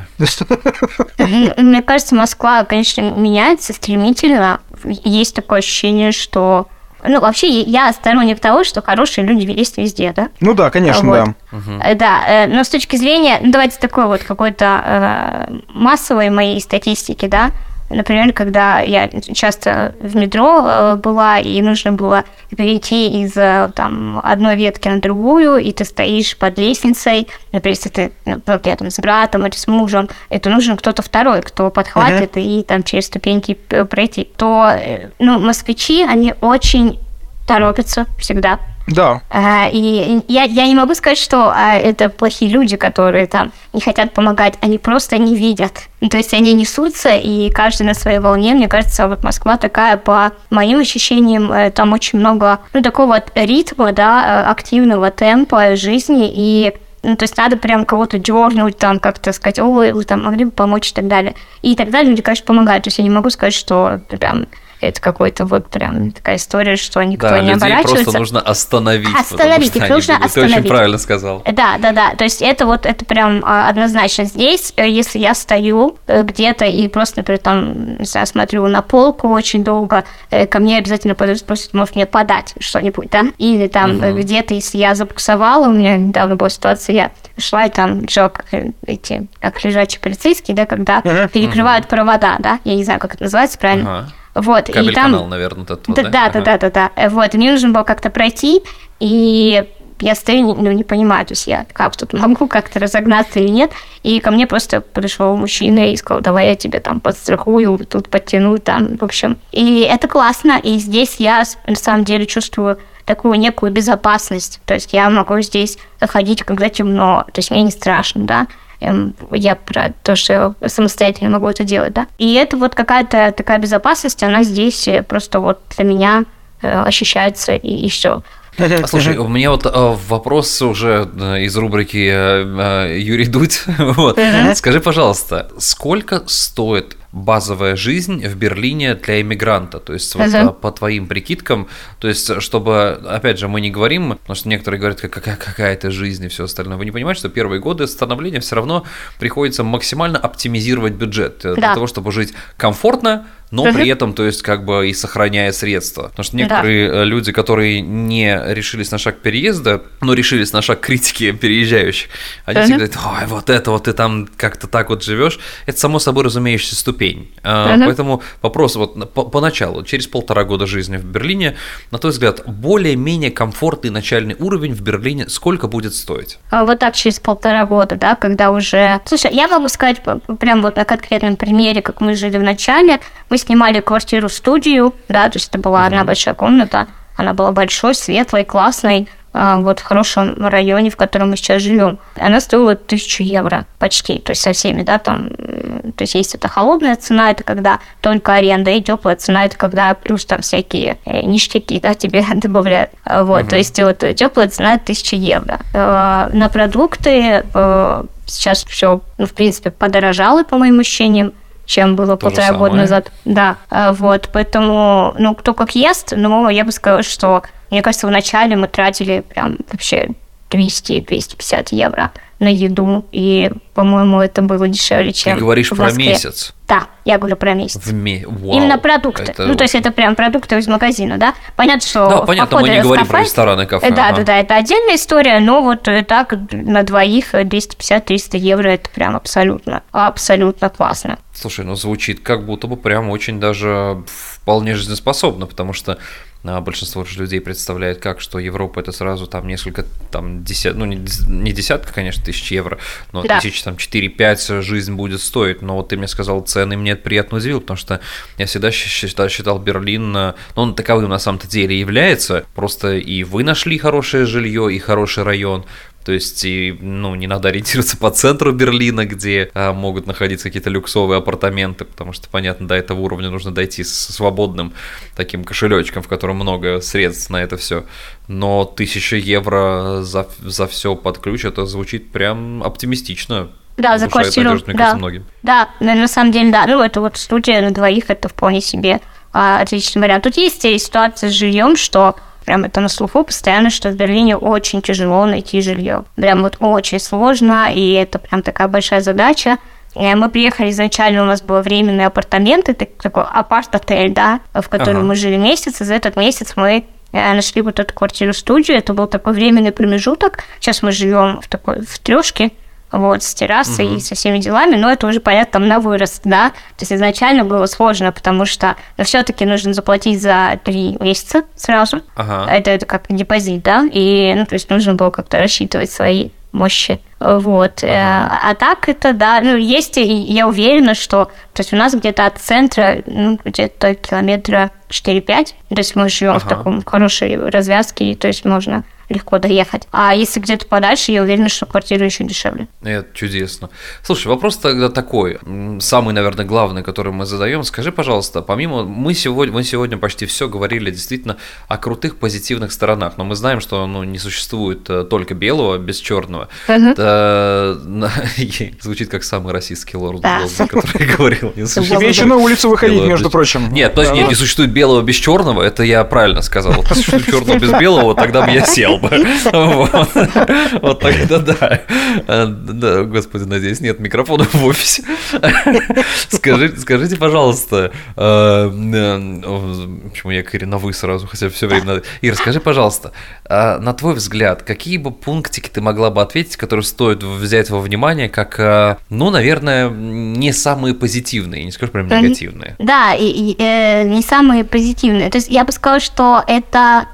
Мне кажется, Москва, конечно, меняется стремительно. Есть такое ощущение, что ну, вообще, я сторонник того, что хорошие люди есть везде, да? Ну да, конечно, вот. да. Угу. Да, э, но с точки зрения, ну, давайте такой вот какой-то э, массовой моей статистики, да, Например, когда я часто в метро э, была, и нужно было перейти из э, там, одной ветки на другую, и ты стоишь под лестницей, например, если ты например, там, с братом или с мужем, это нужен кто-то второй, кто подхватит uh-huh. и там через ступеньки пройти, то э, ну, москвичи, они очень торопятся всегда. Да. А, и я, я не могу сказать, что а, это плохие люди, которые там не хотят помогать, они просто не видят. Ну, то есть они несутся, и каждый на своей волне. Мне кажется, вот Москва такая, по моим ощущениям, э, там очень много, ну, такого ритма, да, э, активного темпа жизни, и ну, то есть надо прям кого-то дернуть, там, как-то сказать, о, вы там могли бы помочь и так далее. И тогда люди, конечно, помогают. То есть я не могу сказать, что прям это какой-то вот прям такая история, что никто да, не оборачивается. просто нужно остановить. Остановить, их нужно будут. остановить. Ты очень правильно сказал. Да, да, да. То есть это вот, это прям а, однозначно здесь, э, если я стою э, где-то и просто, например, там, знаю, смотрю на полку очень долго, э, ко мне обязательно подойдут, спросят, может мне подать что-нибудь, да? Или там угу. где-то, если я забуксовала, у меня недавно была ситуация, я шла, и там Джок, эти, как лежачие полицейские, да, когда угу. перекрывают угу. провода, да? Я не знаю, как это называется правильно. Ага вот, Кабель и там... канал, наверное, вот этот да, да, да, да, да, да, э, Вот, и мне нужно было как-то пройти, и я стою, ну, не понимаю, то есть я как тут могу как-то разогнаться или нет. И ко мне просто пришел мужчина и сказал, давай я тебе там подстрахую, тут подтяну, там, в общем. И это классно, и здесь я на самом деле чувствую такую некую безопасность. То есть я могу здесь ходить, когда темно, то есть мне не страшно, да. Эм, я про то, что самостоятельно могу это делать, да. И это вот какая-то такая безопасность, она здесь просто вот для меня э, ощущается и, и все. Слушай, у меня вот э, вопрос уже э, из рубрики Юрий Дудь. вот. Скажи, пожалуйста, сколько стоит базовая жизнь в Берлине для иммигранта. То есть, вот, uh-huh. по твоим прикидкам, то есть, чтобы, опять же, мы не говорим, потому что некоторые говорят, какая, какая это жизнь и все остальное. Вы не понимаете, что первые годы становления все равно приходится максимально оптимизировать бюджет э, да. для того, чтобы жить комфортно, но при этом, то есть, как бы и сохраняя средства. Потому что некоторые да. Э, люди, которые не решились на шаг переезда, но решились на шаг критики переезжающих, они uh-huh. всегда говорят, ой, вот это вот ты там как-то так вот живешь. Это само собой разумеющаяся ступень ступень. Uh-huh. Поэтому вопрос вот по- поначалу, через полтора года жизни в Берлине, на твой взгляд, более-менее комфортный начальный уровень в Берлине сколько будет стоить? А вот так через полтора года, да, когда уже... Слушай, я могу сказать прям вот на конкретном примере, как мы жили в начале. Мы снимали квартиру-студию, да, то есть это была одна большая комната, она была большой, светлой, классной. А, вот в хорошем районе, в котором мы сейчас живем, она стоила тысячу евро почти, то есть со всеми, да, там, то есть есть это холодная цена, это когда только аренда, и теплая цена, это когда плюс там всякие э, ништяки, да, тебе добавляют. А, вот, uh-huh. то есть вот теплая цена тысяча евро. Э, на продукты э, сейчас все, ну, в принципе, подорожало, по моим ощущениям, чем было То полтора года назад. Да, вот, поэтому, ну, кто как ест, но я бы сказала, что мне кажется, вначале мы тратили прям вообще 200-250 евро на еду, и, по-моему, это было дешевле, чем Ты говоришь в про месяц? Да, я говорю про месяц. В ме... Вау, Именно продукты. Это... Ну, то есть это прям продукты из магазина, да? Понятно, что... Да, понятно, мы не говорим кафе, про рестораны, кафе. Да, ага. да, да, это отдельная история, но вот так на двоих 250-300 евро это прям абсолютно, абсолютно классно. Слушай, ну звучит как будто бы прям очень даже вполне жизнеспособно, потому что большинство же людей представляет как, что Европа это сразу там несколько, там, десят, ну, не, не десятка, конечно, тысяч евро, но да. тысяч там 4-5 жизнь будет стоить. Но вот ты мне сказал цены, мне это приятно удивило, потому что я всегда считал, считал Берлин, ну, он таковым на самом-то деле является, просто и вы нашли хорошее жилье, и хороший район, то есть, и, ну, не надо ориентироваться по центру Берлина, где а, могут находиться какие-то люксовые апартаменты, потому что, понятно, до этого уровня нужно дойти с свободным таким кошелечком, в котором много средств на это все. Но тысяча евро за, за все под ключ, это звучит прям оптимистично. Да, за квартиру. Да. кажется, многим. Да, на самом деле, да. Ну, это вот студия на двоих, это вполне себе а, отличный вариант. Тут есть ситуация с жильем, что Прям это на слуху постоянно, что в Берлине очень тяжело найти жилье. Прям вот очень сложно, и это прям такая большая задача. И мы приехали изначально, у нас был временный апартамент, это такой апарт-отель, да, в котором ага. мы жили месяц, и за этот месяц мы э, нашли вот эту квартиру-студию, это был такой временный промежуток. Сейчас мы живем в такой в трешке, вот, с террасой угу. и со всеми делами, но это уже, понятно, там на вырост, да, то есть изначально было сложно, потому что ну, все таки нужно заплатить за три месяца сразу, ага. это, это как депозит, да, и, ну, то есть нужно было как-то рассчитывать свои мощи. Вот. Ага. А так это, да, ну, есть, и я уверена, что, то есть у нас где-то от центра, ну, где-то километра 4-5, то есть мы живем ага. в таком хорошей развязке, то есть можно легко доехать. А если где-то подальше, я уверена, что квартира еще дешевле. Это чудесно. Слушай, вопрос тогда такой, самый, наверное, главный, который мы задаем. Скажи, пожалуйста, помимо мы сегодня, мы сегодня почти все говорили действительно о крутых позитивных сторонах, но мы знаем, что ну, не существует э, только белого без черного. Звучит как самый российский лорд, да. который говорил. Тебе еще на улицу выходить, между прочим. Нет, не существует белого без черного, это я правильно сказал. Существует черного без белого, тогда бы я сел бы. Вот тогда да. Э, да, господи, надеюсь, нет микрофона в офисе. Скажите, пожалуйста, э, э, почему я к Ире на вы сразу, хотя все время надо. Ира, скажи, пожалуйста, а на твой взгляд, какие бы пунктики ты могла бы ответить, которые стоит взять во внимание, как, ну, наверное, не самые позитивные, не скажу прям негативные? Да, и, и э, не самые позитивные. То есть я бы сказала, что это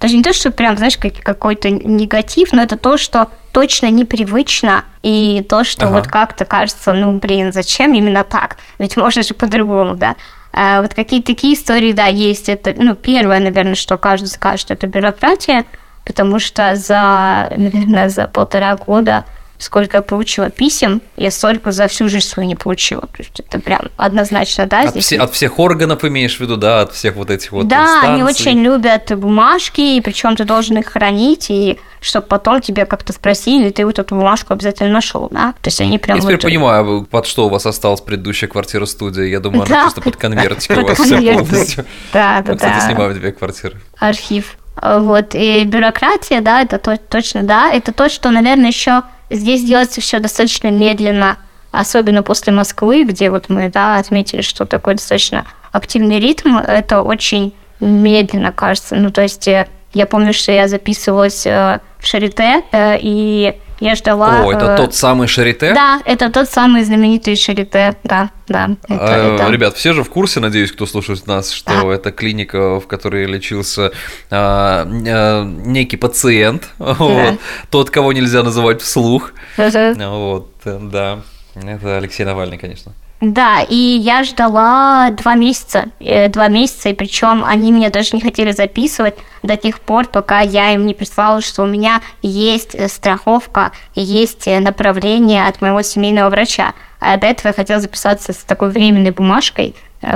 даже не то, что прям, знаешь, как, какой-то негатив, но это то, что точно непривычно, и то, что ага. вот как-то кажется, ну, блин, зачем именно так? Ведь можно же по-другому, да? А вот какие-то такие истории, да, есть. Это, ну, первое, наверное, что каждый скажет, это бюрократия, потому что за, наверное, за полтора года сколько я получила писем, я столько за всю жизнь свою не получила. То есть это прям однозначно, да. От, здесь... все, от всех органов имеешь в виду, да, от всех вот этих вот Да, инстанций. они очень любят бумажки, и причем ты должен их хранить, и чтобы потом тебе как-то спросили, ты вот эту бумажку обязательно нашел, да? То есть они прям... Я теперь вот... понимаю, под что у вас осталась предыдущая квартира-студия. Я думаю, она просто под конвертик у вас все полностью. Да, да, да. Кстати, снимаю две квартиры. Архив. Вот, и бюрократия, да, это точно, да, это то, что, наверное, еще Здесь делается все достаточно медленно, особенно после Москвы, где вот мы да, отметили, что такой достаточно активный ритм, это очень медленно кажется. Ну, то есть э, я помню, что я записывалась э, в Шарите, э, и я ждала... О, это э, тот самый Шарите? Да, это тот самый знаменитый Шарите, да, да. Это, а, это... Ребят, все же в курсе, надеюсь, кто слушает нас, что да. это клиника, в которой лечился а, а, некий пациент, да. вот, тот, кого нельзя называть вслух. Вот, да, это Алексей Навальный, конечно. Да, и я ждала два месяца, э, два месяца, и причем они меня даже не хотели записывать до тех пор, пока я им не прислала, что у меня есть э, страховка, есть э, направление от моего семейного врача. А до этого я хотела записаться с такой временной бумажкой,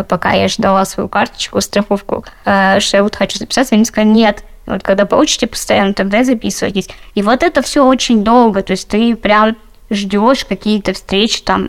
пока я ждала свою карточку, страховку, что я вот хочу записаться, они сказали, нет, вот когда получите постоянно, тогда записывайтесь. И вот это все очень долго, то есть ты прям ждешь какие-то встречи там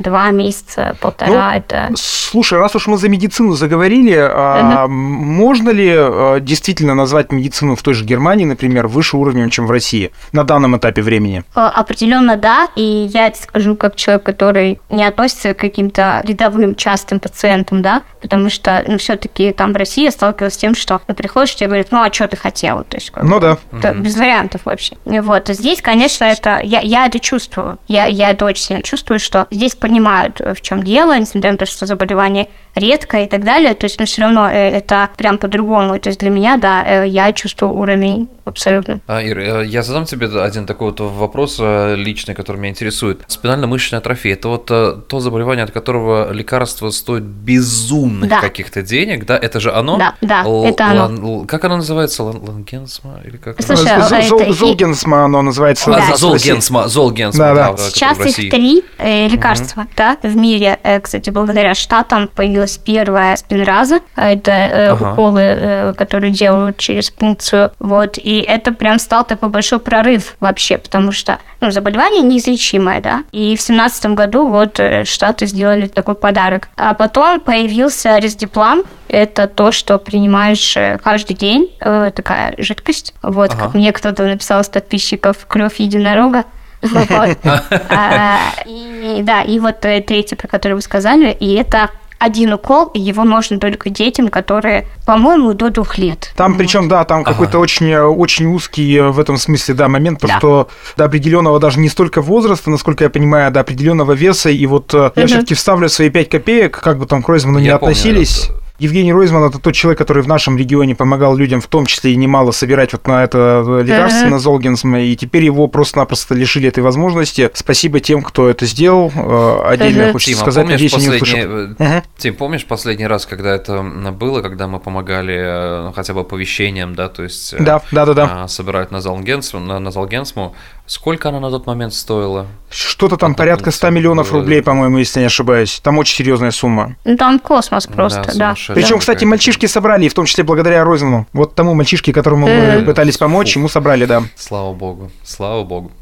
два месяца, полтора. Ну, это... Слушай, раз уж мы за медицину заговорили, а можно ли а, действительно назвать медицину в той же Германии, например, выше уровнем, чем в России на данном этапе времени? А, определенно да, и я это скажу как человек, который не относится к каким-то рядовым частым пациентам, да, потому что ну, все-таки там в России я сталкивалась с тем, что ты приходишь, тебе говорят, ну а что ты хотела? То есть, ну да. Это без вариантов вообще. Вот, здесь, конечно, это я, я это чувствую. Я, я это очень сильно чувствую, что здесь понимают, э, в чем дело, несмотря на то, что заболевание редко и так далее, то есть, но все равно э, это прям по-другому. То есть для меня, да, э, я чувствую уровень абсолютно. А, Ир, я задам тебе один такой вот вопрос личный, который меня интересует. Спинально-мышечная атрофия – это вот то заболевание, от которого лекарство стоит безумных да. каких-то денег, да? Это же оно? Да, да, Л- это оно. Лан- как оно называется? Лан- Лангенсма? Или как Слушай, оно? А Зол- Золгенсма оно называется. Да. А, Золгенсма, Золгенсма. Да, да. Сейчас их три лекарства, угу. да, в мире, э, кстати, благодаря штатам появилась первая спинраза, это э, ага. уколы, э, которые делают через пункцию, вот, и это прям стал такой большой прорыв вообще, потому что, ну, заболевание неизлечимое, да, и в семнадцатом году вот штаты сделали такой подарок. А потом появился рездиплам, это то, что принимаешь каждый день, э, такая жидкость, вот, ага. как мне кто-то написал из подписчиков, кровь единорога, а, и да, и вот третье, про которое вы сказали, и это один укол, и его можно только детям, которые, по-моему, до двух лет. Там, вот. причем, да, там ага. какой-то очень, очень узкий э, в этом смысле, да, момент, потому да. что до определенного даже не столько возраста, насколько я понимаю, до определенного веса, и вот угу. я все-таки вставлю свои 5 копеек, как бы там к Ройзману не относились. Помню, Евгений Ройзман это тот человек, который в нашем регионе помогал людям, в том числе и немало собирать вот на это лекарство, uh-huh. на Золгинсм, и теперь его просто-напросто лишили этой возможности. Спасибо тем, кто это сделал. Э, отдельно uh-huh. хочется сказать, а надеюсь, последний... не uh-huh. Тим, помнишь последний раз, когда это было, когда мы помогали э, хотя бы оповещением, да, то есть да, да, да, да. собирать на Золгенсму, на, на Золгенсму, Сколько она на тот момент стоила? Что-то там порядка 100 миллионов рублей, по-моему, если не ошибаюсь. Там очень серьезная сумма. Ну, там космос просто, да. да. Причем, кстати, мальчишки собрали, в том числе благодаря Розину. Вот тому мальчишке, которому мы э. пытались помочь, ему собрали, да. Слава богу, слава богу.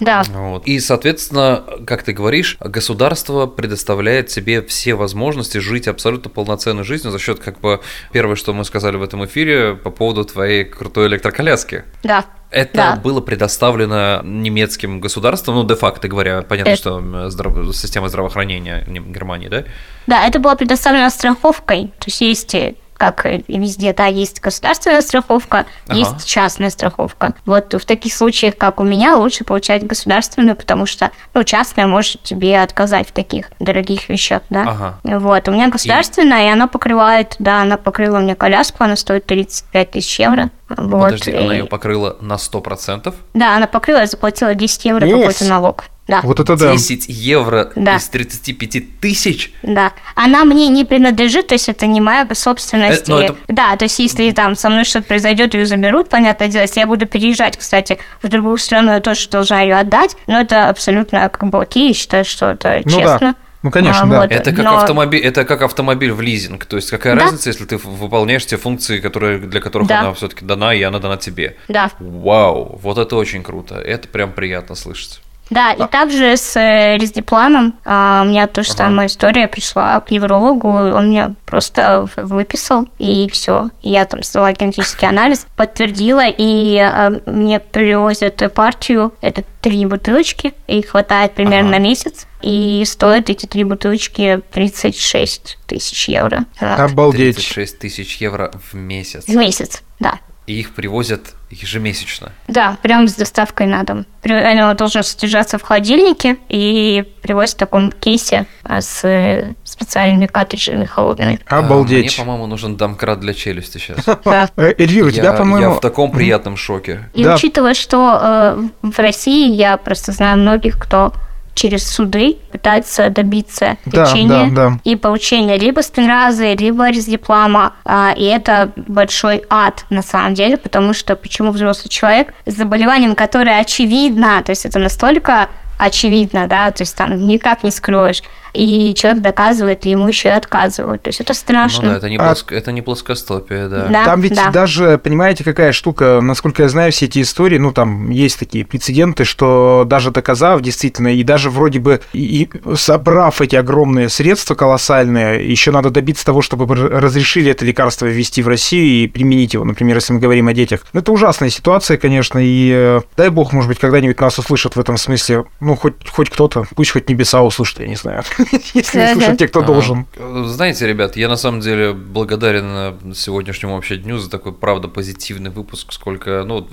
Да. Вот. И, соответственно, как ты говоришь, государство предоставляет тебе все возможности жить абсолютно полноценной жизнью за счет, как бы, первое, что мы сказали в этом эфире по поводу твоей крутой электроколяски. Да. Это да. было предоставлено немецким государством, ну, де-факто говоря, понятно, это... что здрав... система здравоохранения Германии, да? Да, это было предоставлено страховкой, то есть есть как и везде, да, есть государственная страховка, ага. есть частная страховка. Вот в таких случаях, как у меня, лучше получать государственную, потому что, ну, частная может тебе отказать в таких дорогих вещах, да. Ага. Вот, у меня государственная, и... и она покрывает, да, она покрыла мне коляску, она стоит 35 тысяч евро. Вот. Подожди, она ее покрыла на 100%? Да, она покрыла, я заплатила 10 евро yes. какой-то налог. Да. Вот это да. 10 евро да. из 35 тысяч? Да. Она мне не принадлежит, то есть это не моя собственность. Это, ну, это... Да, то есть если там со мной что-то произойдет, ее заберут, понятное дело. Если я буду переезжать, кстати, в другую страну, я тоже должна ее отдать. Но это абсолютно как бы окей, я считаю, что это ну, честно. Да. Ну, конечно, а, да. Вот, это как но... автомобиль, это как автомобиль в лизинг. То есть какая да? разница, если ты выполняешь те функции, которые для которых да. она все-таки дана, и она дана тебе. Да. Вау, вот это очень круто. Это прям приятно слышать. Да, и также с э, рездипланом а, у меня тоже ага. самая история. Пришла к неврологу, он мне просто выписал, и все. Я там сдала генетический анализ, подтвердила, и а, мне привозят партию, это три бутылочки, и хватает примерно ага. на месяц. И стоят эти три бутылочки 36 тысяч евро. Обалдеть. 36 тысяч евро в месяц. В месяц, да и их привозят ежемесячно. Да, прямо с доставкой на дом. Оно должно содержаться в холодильнике и привозят в таком кейсе а, с специальными картриджами холодными. Обалдеть. Мне, по-моему, нужен домкрат для челюсти сейчас. Да. Э, Эльвира, у тебя, по-моему... Я в таком приятном шоке. И учитывая, что э, в России я просто знаю многих, кто через суды пытается добиться да, лечения да, да. и получения либо спинразы, либо рездиплома. А, и это большой ад на самом деле, потому что почему взрослый человек с заболеванием, которое очевидно, то есть это настолько очевидно, да, то есть там никак не скроешь, и человек доказывает, и ему еще и отказывают. То есть это страшно. Ну да, это не, а... плоско... это не плоскостопие, да. да там ведь да. даже, понимаете, какая штука, насколько я знаю, все эти истории, ну там есть такие прецеденты, что даже доказав действительно, и даже вроде бы и собрав эти огромные средства колоссальные, еще надо добиться того, чтобы разрешили это лекарство ввести в Россию и применить его, например, если мы говорим о детях. Ну, это ужасная ситуация, конечно, и э, дай бог, может быть, когда-нибудь нас услышат в этом смысле, ну, хоть, хоть кто-то, пусть хоть небеса услышат, я не знаю. если не слушать те, кто должен. Знаете, ребят, я на самом деле благодарен сегодняшнему вообще дню за такой, правда, позитивный выпуск, сколько, ну,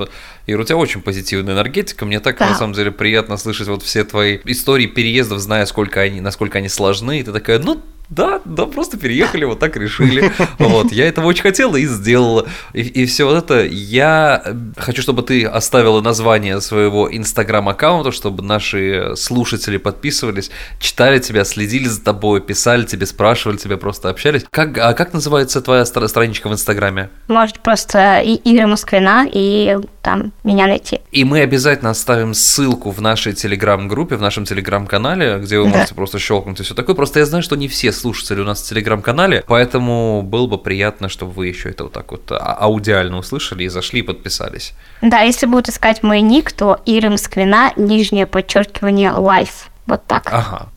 Ира, у тебя очень позитивная энергетика, мне так, на самом деле, приятно слышать вот все твои истории переездов, зная, сколько они, насколько они сложны, и ты такая, ну, да, да, просто переехали, вот так решили. Вот, я этого очень хотела и сделала. И, и все вот это. Я хочу, чтобы ты оставила название своего инстаграм-аккаунта, чтобы наши слушатели подписывались, читали тебя, следили за тобой, писали тебе, спрашивали тебя, просто общались. Как, а как называется твоя страничка в инстаграме? Может, просто Игорь Москвина, и там меня найти. И мы обязательно оставим ссылку в нашей телеграм-группе, в нашем телеграм-канале, где вы да. можете просто щелкнуть и все такое. Просто я знаю, что не все слушатели у нас в телеграм-канале, поэтому было бы приятно, чтобы вы еще это вот так вот а, аудиально услышали и зашли и подписались. Да, если будут искать мой ник, то Ирым Сквина, нижнее подчеркивание, лайф. Вот так. Ага,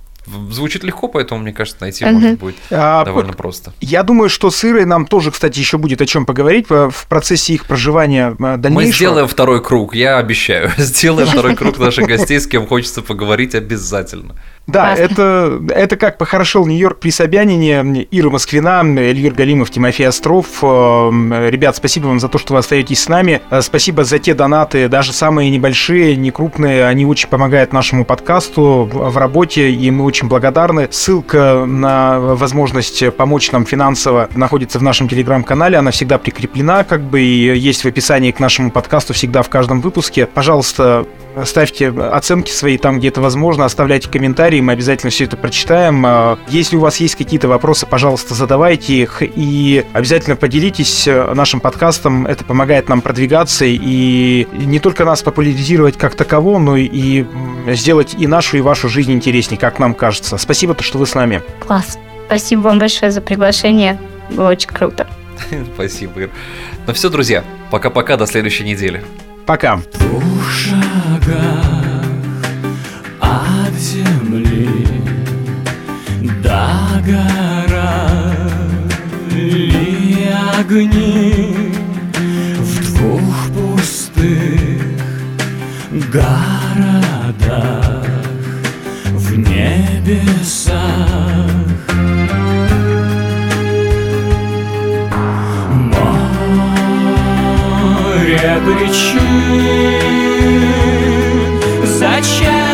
Звучит легко, поэтому, мне кажется, найти uh-huh. может будет а, довольно просто. Я думаю, что с Ирой нам тоже, кстати, еще будет о чем поговорить в процессе их проживания э, дальнейшего. Мы сделаем второй круг, я обещаю. Сделаем второй круг наших гостей, с кем хочется поговорить обязательно. Да, это, это как похорошел Нью-Йорк при Собянине, Ира Москвина, Эльвир Галимов, Тимофей Остров. Э, ребят, спасибо вам за то, что вы остаетесь с нами. Э, спасибо за те донаты, даже самые небольшие, не крупные, они очень помогают нашему подкасту в работе, и мы очень благодарны. Ссылка на возможность помочь нам финансово находится в нашем телеграм-канале, она всегда прикреплена, как бы, и есть в описании к нашему подкасту всегда в каждом выпуске. Пожалуйста, ставьте оценки свои там, где это возможно, оставляйте комментарии, мы обязательно все это прочитаем. А, если у вас есть какие-то вопросы, пожалуйста, задавайте их и обязательно поделитесь э, нашим подкастом. Это помогает нам продвигаться и не только нас популяризировать как таково, но и сделать и нашу, и вашу жизнь интереснее, как нам кажется. Спасибо, то, что вы с нами. Класс. Спасибо вам большое за приглашение. Было очень круто. Спасибо, Ир. Ну все, друзья, пока-пока, до следующей недели. Пока. В до гора огни в двух пустых городах в небесах. Море причин Зачем